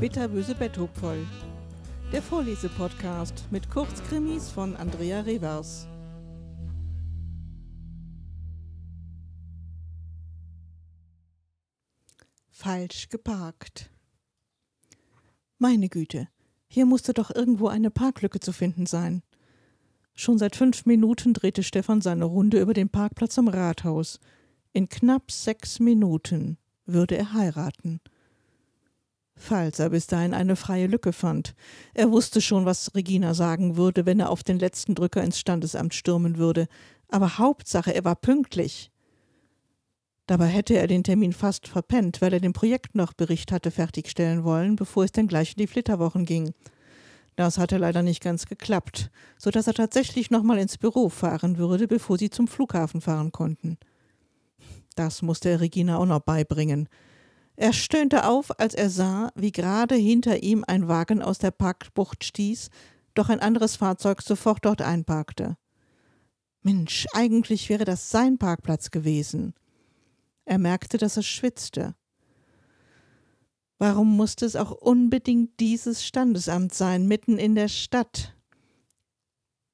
Bitterböse Betthupfoll. Der Vorlesepodcast mit Kurzkrimis von Andrea Revers. Falsch geparkt. Meine Güte, hier musste doch irgendwo eine Parklücke zu finden sein. Schon seit fünf Minuten drehte Stefan seine Runde über den Parkplatz am Rathaus. In knapp sechs Minuten würde er heiraten falls er bis dahin eine freie Lücke fand. Er wusste schon, was Regina sagen würde, wenn er auf den letzten Drücker ins Standesamt stürmen würde, aber Hauptsache, er war pünktlich. Dabei hätte er den Termin fast verpennt, weil er dem Projekt noch Bericht hatte fertigstellen wollen, bevor es dann gleich in die Flitterwochen ging. Das hatte leider nicht ganz geklappt, so dass er tatsächlich nochmal ins Büro fahren würde, bevor sie zum Flughafen fahren konnten. Das musste er Regina auch noch beibringen. Er stöhnte auf, als er sah, wie gerade hinter ihm ein Wagen aus der Parkbucht stieß, doch ein anderes Fahrzeug sofort dort einparkte. Mensch, eigentlich wäre das sein Parkplatz gewesen. Er merkte, dass er schwitzte. Warum musste es auch unbedingt dieses Standesamt sein, mitten in der Stadt?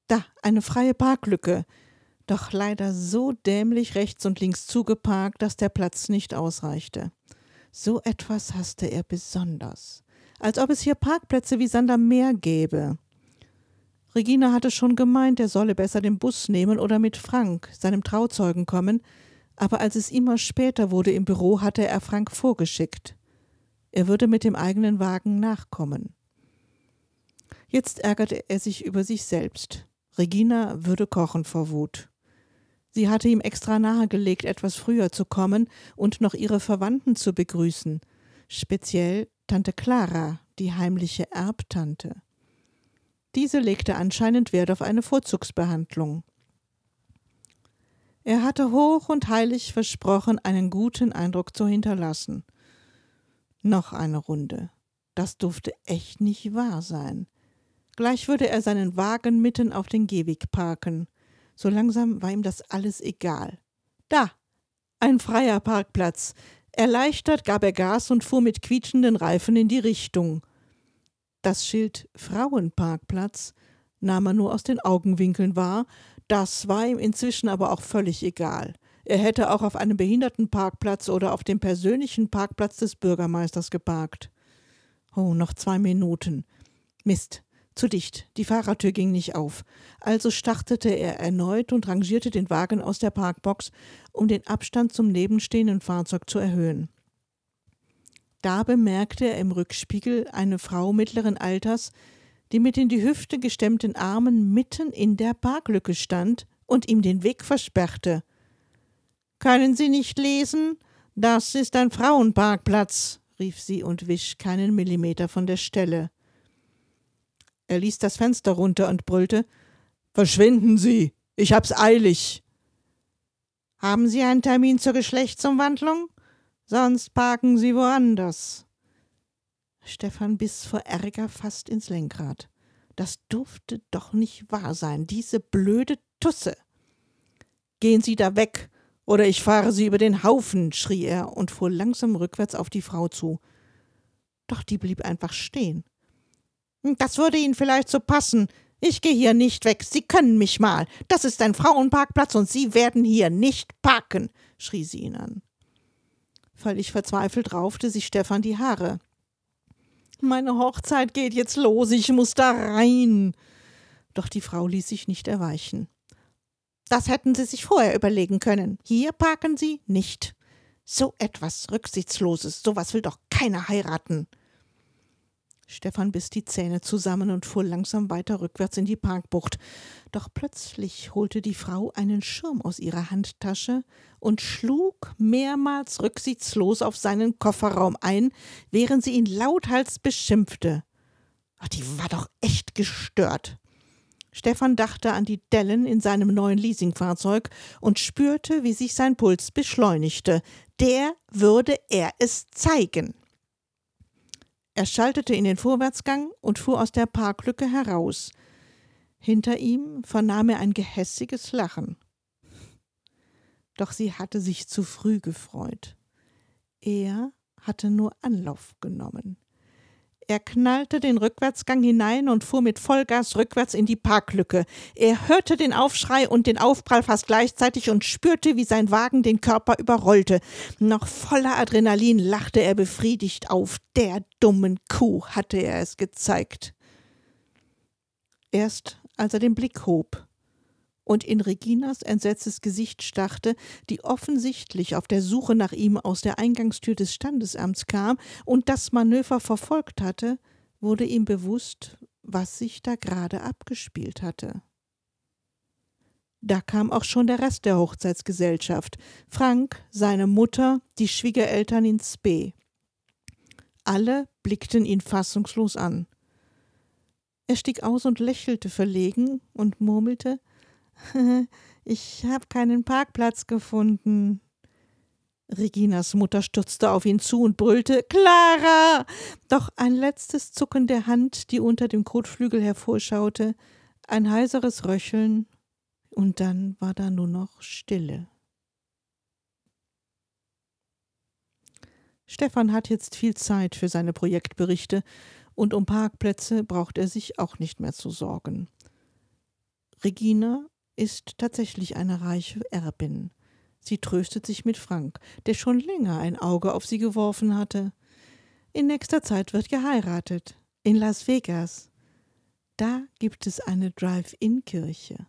Da, eine freie Parklücke, doch leider so dämlich rechts und links zugeparkt, dass der Platz nicht ausreichte. So etwas hasste er besonders, als ob es hier Parkplätze wie Sander Meer gäbe. Regina hatte schon gemeint, er solle besser den Bus nehmen oder mit Frank, seinem Trauzeugen, kommen, aber als es immer später wurde im Büro, hatte er Frank vorgeschickt. Er würde mit dem eigenen Wagen nachkommen. Jetzt ärgerte er sich über sich selbst. Regina würde kochen vor Wut. Sie hatte ihm extra nahegelegt, etwas früher zu kommen und noch ihre Verwandten zu begrüßen, speziell Tante Clara, die heimliche Erbtante. Diese legte anscheinend Wert auf eine Vorzugsbehandlung. Er hatte hoch und heilig versprochen, einen guten Eindruck zu hinterlassen. Noch eine Runde. Das durfte echt nicht wahr sein. Gleich würde er seinen Wagen mitten auf den Gehweg parken. So langsam war ihm das alles egal. Da, ein freier Parkplatz. Erleichtert gab er Gas und fuhr mit quietschenden Reifen in die Richtung. Das Schild Frauenparkplatz nahm er nur aus den Augenwinkeln wahr, das war ihm inzwischen aber auch völlig egal. Er hätte auch auf einem Behindertenparkplatz oder auf dem persönlichen Parkplatz des Bürgermeisters geparkt. Oh, noch zwei Minuten. Mist, zu dicht, die Fahrertür ging nicht auf. Also startete er erneut und rangierte den Wagen aus der Parkbox, um den Abstand zum nebenstehenden Fahrzeug zu erhöhen. Da bemerkte er im Rückspiegel eine Frau mittleren Alters, die mit in die Hüfte gestemmten Armen mitten in der Parklücke stand und ihm den Weg versperrte. Können Sie nicht lesen? Das ist ein Frauenparkplatz, rief sie und wisch keinen Millimeter von der Stelle. Er ließ das Fenster runter und brüllte Verschwinden Sie. Ich hab's eilig. Haben Sie einen Termin zur Geschlechtsumwandlung? Sonst parken Sie woanders. Stefan biss vor Ärger fast ins Lenkrad. Das durfte doch nicht wahr sein, diese blöde Tusse. Gehen Sie da weg, oder ich fahre Sie über den Haufen, schrie er und fuhr langsam rückwärts auf die Frau zu. Doch die blieb einfach stehen. Das würde Ihnen vielleicht so passen. Ich gehe hier nicht weg. Sie können mich mal. Das ist ein Frauenparkplatz und Sie werden hier nicht parken, schrie sie ihn an. Völlig verzweifelt raufte sich Stefan die Haare. Meine Hochzeit geht jetzt los, ich muss da rein. Doch die Frau ließ sich nicht erweichen. Das hätten Sie sich vorher überlegen können. Hier parken Sie nicht. So etwas Rücksichtsloses, sowas will doch keiner heiraten. Stefan biss die Zähne zusammen und fuhr langsam weiter rückwärts in die Parkbucht. Doch plötzlich holte die Frau einen Schirm aus ihrer Handtasche und schlug mehrmals rücksichtslos auf seinen Kofferraum ein, während sie ihn lauthals beschimpfte. Ach, die war doch echt gestört. Stefan dachte an die Dellen in seinem neuen Leasingfahrzeug und spürte, wie sich sein Puls beschleunigte. Der würde er es zeigen. Er schaltete in den Vorwärtsgang und fuhr aus der Parklücke heraus. Hinter ihm vernahm er ein gehässiges Lachen. Doch sie hatte sich zu früh gefreut. Er hatte nur Anlauf genommen. Er knallte den Rückwärtsgang hinein und fuhr mit Vollgas rückwärts in die Parklücke. Er hörte den Aufschrei und den Aufprall fast gleichzeitig und spürte, wie sein Wagen den Körper überrollte. Noch voller Adrenalin lachte er befriedigt auf. Der dummen Kuh hatte er es gezeigt. Erst als er den Blick hob, und in Reginas entsetztes Gesicht starrte, die offensichtlich auf der Suche nach ihm aus der Eingangstür des Standesamts kam und das Manöver verfolgt hatte, wurde ihm bewusst, was sich da gerade abgespielt hatte. Da kam auch schon der Rest der Hochzeitsgesellschaft. Frank, seine Mutter, die Schwiegereltern in Spee. Alle blickten ihn fassungslos an. Er stieg aus und lächelte verlegen und murmelte ich habe keinen Parkplatz gefunden. Reginas Mutter stürzte auf ihn zu und brüllte Clara. Doch ein letztes Zucken der Hand, die unter dem Kotflügel hervorschaute, ein heiseres Röcheln, und dann war da nur noch Stille. Stefan hat jetzt viel Zeit für seine Projektberichte, und um Parkplätze braucht er sich auch nicht mehr zu sorgen. Regina ist tatsächlich eine reiche Erbin. Sie tröstet sich mit Frank, der schon länger ein Auge auf sie geworfen hatte. In nächster Zeit wird geheiratet. In Las Vegas. Da gibt es eine Drive-In-Kirche.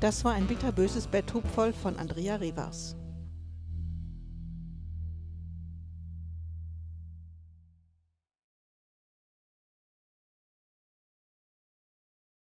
Das war ein bitterböses Betthub voll von Andrea Rivas.